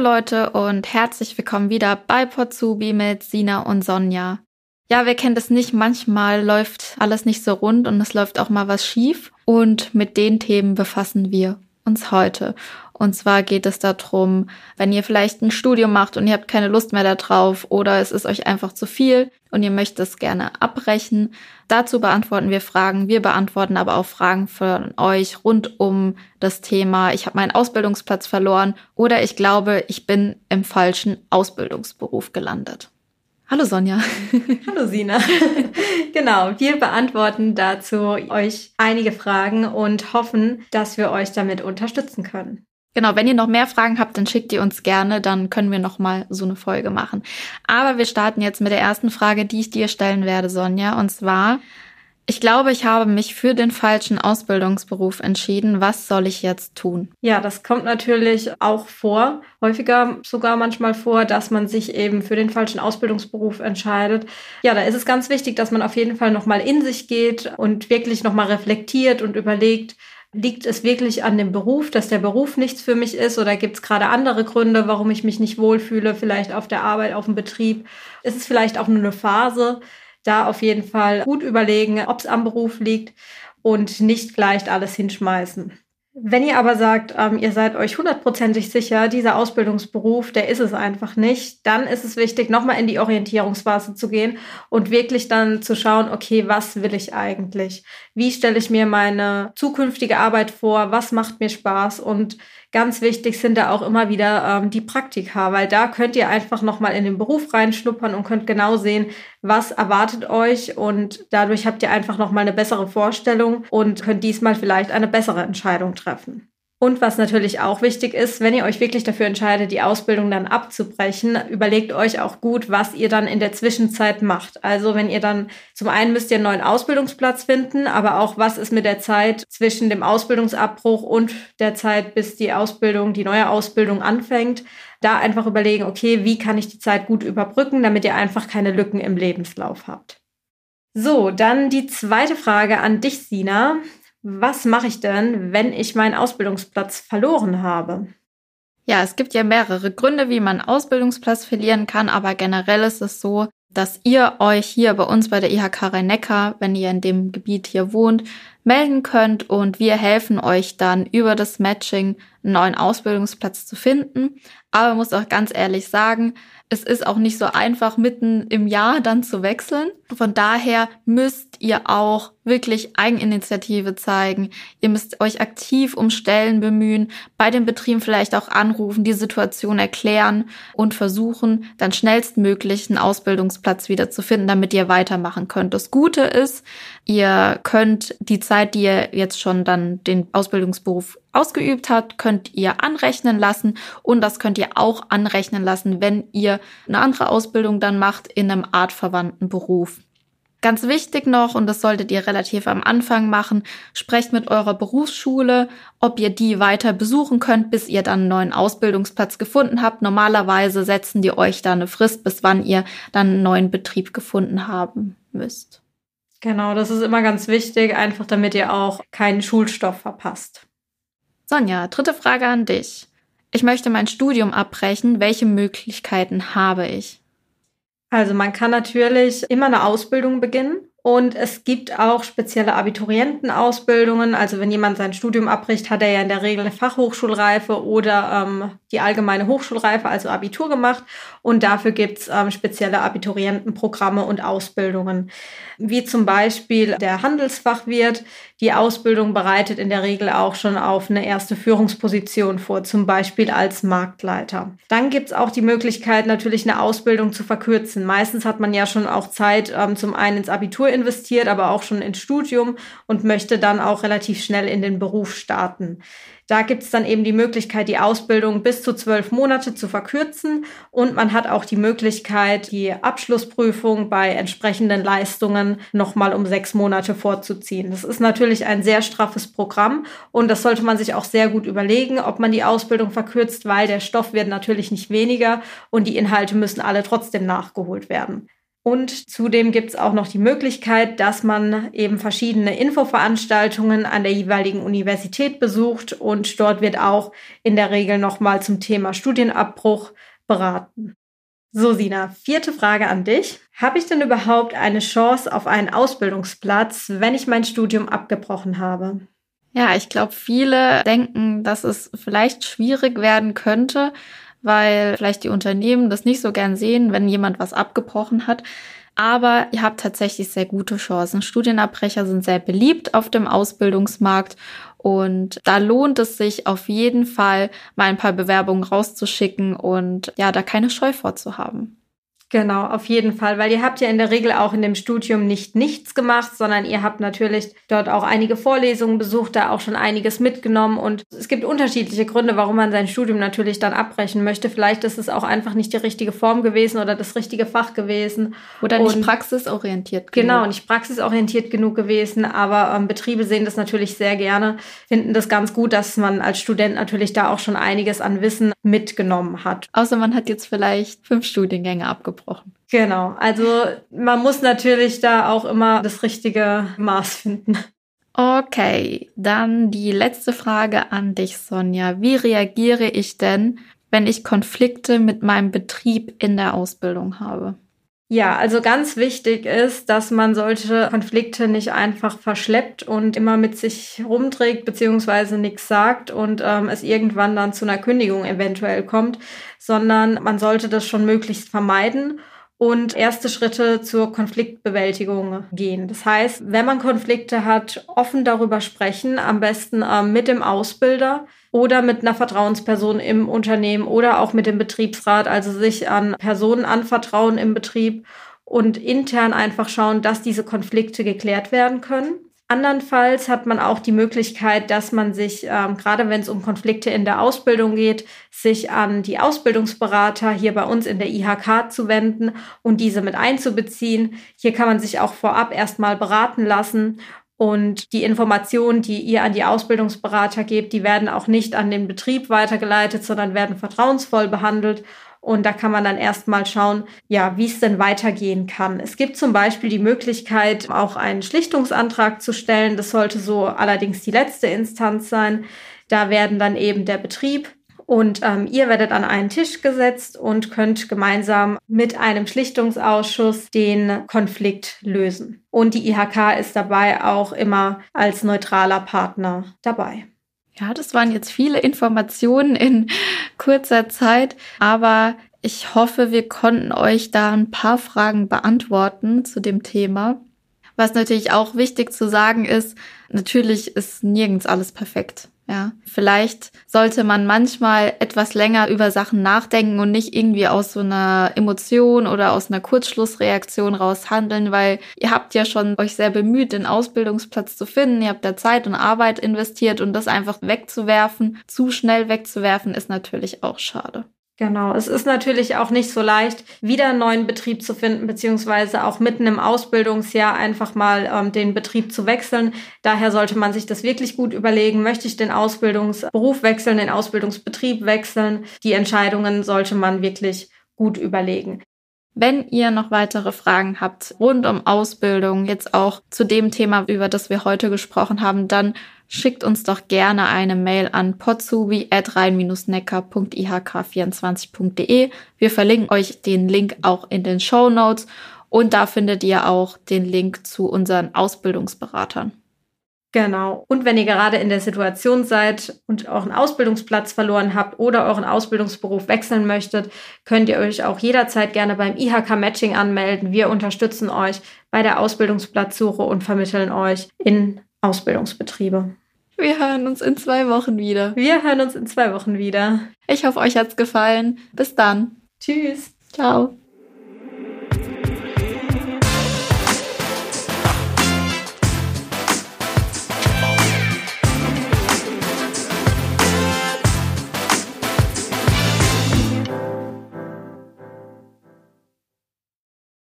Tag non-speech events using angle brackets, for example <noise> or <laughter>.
Leute und herzlich willkommen wieder bei Potsubi mit Sina und Sonja. Ja, wer kennt es nicht? Manchmal läuft alles nicht so rund und es läuft auch mal was schief. Und mit den Themen befassen wir uns heute. Und zwar geht es darum, wenn ihr vielleicht ein Studium macht und ihr habt keine Lust mehr darauf oder es ist euch einfach zu viel und ihr möchtet es gerne abbrechen. Dazu beantworten wir Fragen. Wir beantworten aber auch Fragen von euch rund um das Thema, ich habe meinen Ausbildungsplatz verloren oder ich glaube, ich bin im falschen Ausbildungsberuf gelandet. Hallo Sonja. <laughs> Hallo Sina. <laughs> genau, wir beantworten dazu euch einige Fragen und hoffen, dass wir euch damit unterstützen können. Genau, wenn ihr noch mehr Fragen habt, dann schickt ihr uns gerne, dann können wir noch mal so eine Folge machen. Aber wir starten jetzt mit der ersten Frage, die ich dir stellen werde, Sonja, und zwar ich glaube, ich habe mich für den falschen Ausbildungsberuf entschieden. Was soll ich jetzt tun? Ja, das kommt natürlich auch vor, häufiger sogar manchmal vor, dass man sich eben für den falschen Ausbildungsberuf entscheidet. Ja, da ist es ganz wichtig, dass man auf jeden Fall nochmal in sich geht und wirklich nochmal reflektiert und überlegt, Liegt es wirklich an dem Beruf, dass der Beruf nichts für mich ist oder gibt es gerade andere Gründe, warum ich mich nicht wohlfühle, vielleicht auf der Arbeit, auf dem Betrieb? Ist es vielleicht auch nur eine Phase? Da auf jeden Fall gut überlegen, ob es am Beruf liegt und nicht gleich alles hinschmeißen. Wenn ihr aber sagt, ähm, ihr seid euch hundertprozentig sicher, dieser Ausbildungsberuf, der ist es einfach nicht, dann ist es wichtig, nochmal in die Orientierungsphase zu gehen und wirklich dann zu schauen, okay, was will ich eigentlich? Wie stelle ich mir meine zukünftige Arbeit vor? Was macht mir Spaß? Und Ganz wichtig sind da auch immer wieder ähm, die Praktika, weil da könnt ihr einfach nochmal in den Beruf reinschnuppern und könnt genau sehen, was erwartet euch und dadurch habt ihr einfach nochmal eine bessere Vorstellung und könnt diesmal vielleicht eine bessere Entscheidung treffen. Und was natürlich auch wichtig ist, wenn ihr euch wirklich dafür entscheidet, die Ausbildung dann abzubrechen, überlegt euch auch gut, was ihr dann in der Zwischenzeit macht. Also wenn ihr dann zum einen müsst ihr einen neuen Ausbildungsplatz finden, aber auch was ist mit der Zeit zwischen dem Ausbildungsabbruch und der Zeit, bis die Ausbildung, die neue Ausbildung anfängt. Da einfach überlegen, okay, wie kann ich die Zeit gut überbrücken, damit ihr einfach keine Lücken im Lebenslauf habt. So, dann die zweite Frage an dich, Sina was mache ich denn, wenn ich meinen Ausbildungsplatz verloren habe? Ja, es gibt ja mehrere Gründe, wie man Ausbildungsplatz verlieren kann, aber generell ist es so, dass ihr euch hier bei uns bei der IHK Rhein-Neckar, wenn ihr in dem Gebiet hier wohnt, melden könnt und wir helfen euch dann über das Matching einen neuen Ausbildungsplatz zu finden. Aber muss auch ganz ehrlich sagen, es ist auch nicht so einfach, mitten im Jahr dann zu wechseln. Von daher müsst ihr auch wirklich Eigeninitiative zeigen. Ihr müsst euch aktiv um Stellen bemühen, bei den Betrieben vielleicht auch anrufen, die Situation erklären und versuchen, dann schnellstmöglich einen Ausbildungsplatz wieder zu finden, damit ihr weitermachen könnt. Das Gute ist, ihr könnt die Zeit, die ihr jetzt schon dann den Ausbildungsberuf ausgeübt habt, könnt ihr anrechnen lassen und das könnt ihr auch anrechnen lassen, wenn ihr eine andere Ausbildung dann macht in einem artverwandten Beruf. Ganz wichtig noch, und das solltet ihr relativ am Anfang machen, sprecht mit eurer Berufsschule, ob ihr die weiter besuchen könnt, bis ihr dann einen neuen Ausbildungsplatz gefunden habt. Normalerweise setzen die euch da eine Frist, bis wann ihr dann einen neuen Betrieb gefunden haben müsst. Genau, das ist immer ganz wichtig, einfach damit ihr auch keinen Schulstoff verpasst. Sonja, dritte Frage an dich. Ich möchte mein Studium abbrechen. Welche Möglichkeiten habe ich? Also man kann natürlich immer eine Ausbildung beginnen. Und es gibt auch spezielle Abiturientenausbildungen. Also wenn jemand sein Studium abbricht, hat er ja in der Regel eine Fachhochschulreife oder ähm, die allgemeine Hochschulreife, also Abitur gemacht. Und dafür gibt's ähm, spezielle Abiturientenprogramme und Ausbildungen. Wie zum Beispiel der Handelsfachwirt. Die Ausbildung bereitet in der Regel auch schon auf eine erste Führungsposition vor, zum Beispiel als Marktleiter. Dann gibt's auch die Möglichkeit, natürlich eine Ausbildung zu verkürzen. Meistens hat man ja schon auch Zeit, ähm, zum einen ins Abitur investiert, aber auch schon ins Studium und möchte dann auch relativ schnell in den Beruf starten. Da gibt es dann eben die Möglichkeit, die Ausbildung bis zu zwölf Monate zu verkürzen und man hat auch die Möglichkeit, die Abschlussprüfung bei entsprechenden Leistungen nochmal um sechs Monate vorzuziehen. Das ist natürlich ein sehr straffes Programm und das sollte man sich auch sehr gut überlegen, ob man die Ausbildung verkürzt, weil der Stoff wird natürlich nicht weniger und die Inhalte müssen alle trotzdem nachgeholt werden. Und zudem gibt es auch noch die Möglichkeit, dass man eben verschiedene Infoveranstaltungen an der jeweiligen Universität besucht und dort wird auch in der Regel nochmal zum Thema Studienabbruch beraten. So, Sina, vierte Frage an dich. Habe ich denn überhaupt eine Chance auf einen Ausbildungsplatz, wenn ich mein Studium abgebrochen habe? Ja, ich glaube, viele denken, dass es vielleicht schwierig werden könnte, weil vielleicht die Unternehmen das nicht so gern sehen, wenn jemand was abgebrochen hat. Aber ihr habt tatsächlich sehr gute Chancen. Studienabbrecher sind sehr beliebt auf dem Ausbildungsmarkt und da lohnt es sich auf jeden Fall, mal ein paar Bewerbungen rauszuschicken und ja, da keine Scheu vorzuhaben. Genau, auf jeden Fall, weil ihr habt ja in der Regel auch in dem Studium nicht nichts gemacht, sondern ihr habt natürlich dort auch einige Vorlesungen besucht, da auch schon einiges mitgenommen und es gibt unterschiedliche Gründe, warum man sein Studium natürlich dann abbrechen möchte. Vielleicht ist es auch einfach nicht die richtige Form gewesen oder das richtige Fach gewesen. Oder nicht und, praxisorientiert genug. Genau, nicht praxisorientiert genug gewesen, aber ähm, Betriebe sehen das natürlich sehr gerne, finden das ganz gut, dass man als Student natürlich da auch schon einiges an Wissen mitgenommen hat. Außer man hat jetzt vielleicht fünf Studiengänge abgebrochen abgebrochen. Genau, also man muss natürlich da auch immer das richtige Maß finden. Okay, dann die letzte Frage an dich, Sonja. Wie reagiere ich denn, wenn ich Konflikte mit meinem Betrieb in der Ausbildung habe? Ja, also ganz wichtig ist, dass man solche Konflikte nicht einfach verschleppt und immer mit sich rumträgt beziehungsweise nichts sagt und ähm, es irgendwann dann zu einer Kündigung eventuell kommt, sondern man sollte das schon möglichst vermeiden und erste Schritte zur Konfliktbewältigung gehen. Das heißt, wenn man Konflikte hat, offen darüber sprechen, am besten ähm, mit dem Ausbilder oder mit einer Vertrauensperson im Unternehmen oder auch mit dem Betriebsrat, also sich an Personen anvertrauen im Betrieb und intern einfach schauen, dass diese Konflikte geklärt werden können. Andernfalls hat man auch die Möglichkeit, dass man sich, ähm, gerade wenn es um Konflikte in der Ausbildung geht, sich an die Ausbildungsberater hier bei uns in der IHK zu wenden und diese mit einzubeziehen. Hier kann man sich auch vorab erstmal beraten lassen und die Informationen, die ihr an die Ausbildungsberater gebt, die werden auch nicht an den Betrieb weitergeleitet, sondern werden vertrauensvoll behandelt. Und da kann man dann erstmal schauen, ja, wie es denn weitergehen kann. Es gibt zum Beispiel die Möglichkeit, auch einen Schlichtungsantrag zu stellen. Das sollte so allerdings die letzte Instanz sein. Da werden dann eben der Betrieb und ähm, ihr werdet an einen Tisch gesetzt und könnt gemeinsam mit einem Schlichtungsausschuss den Konflikt lösen. Und die IHK ist dabei auch immer als neutraler Partner dabei. Ja, das waren jetzt viele Informationen in kurzer Zeit, aber ich hoffe, wir konnten euch da ein paar Fragen beantworten zu dem Thema. Was natürlich auch wichtig zu sagen ist, natürlich ist nirgends alles perfekt. Ja, vielleicht sollte man manchmal etwas länger über Sachen nachdenken und nicht irgendwie aus so einer Emotion oder aus einer Kurzschlussreaktion raus handeln, weil ihr habt ja schon euch sehr bemüht, den Ausbildungsplatz zu finden. Ihr habt da Zeit und Arbeit investiert und das einfach wegzuwerfen, zu schnell wegzuwerfen, ist natürlich auch schade. Genau, es ist natürlich auch nicht so leicht, wieder einen neuen Betrieb zu finden, beziehungsweise auch mitten im Ausbildungsjahr einfach mal ähm, den Betrieb zu wechseln. Daher sollte man sich das wirklich gut überlegen. Möchte ich den Ausbildungsberuf wechseln, den Ausbildungsbetrieb wechseln? Die Entscheidungen sollte man wirklich gut überlegen. Wenn ihr noch weitere Fragen habt rund um Ausbildung, jetzt auch zu dem Thema, über das wir heute gesprochen haben, dann schickt uns doch gerne eine Mail an potsubi.rein-neckar.ihk24.de. Wir verlinken euch den Link auch in den Show Notes und da findet ihr auch den Link zu unseren Ausbildungsberatern. Genau. Und wenn ihr gerade in der Situation seid und euren Ausbildungsplatz verloren habt oder euren Ausbildungsberuf wechseln möchtet, könnt ihr euch auch jederzeit gerne beim IHK Matching anmelden. Wir unterstützen euch bei der Ausbildungsplatzsuche und vermitteln euch in Ausbildungsbetriebe. Wir hören uns in zwei Wochen wieder. Wir hören uns in zwei Wochen wieder. Ich hoffe, euch hat's gefallen. Bis dann. Tschüss. Ciao.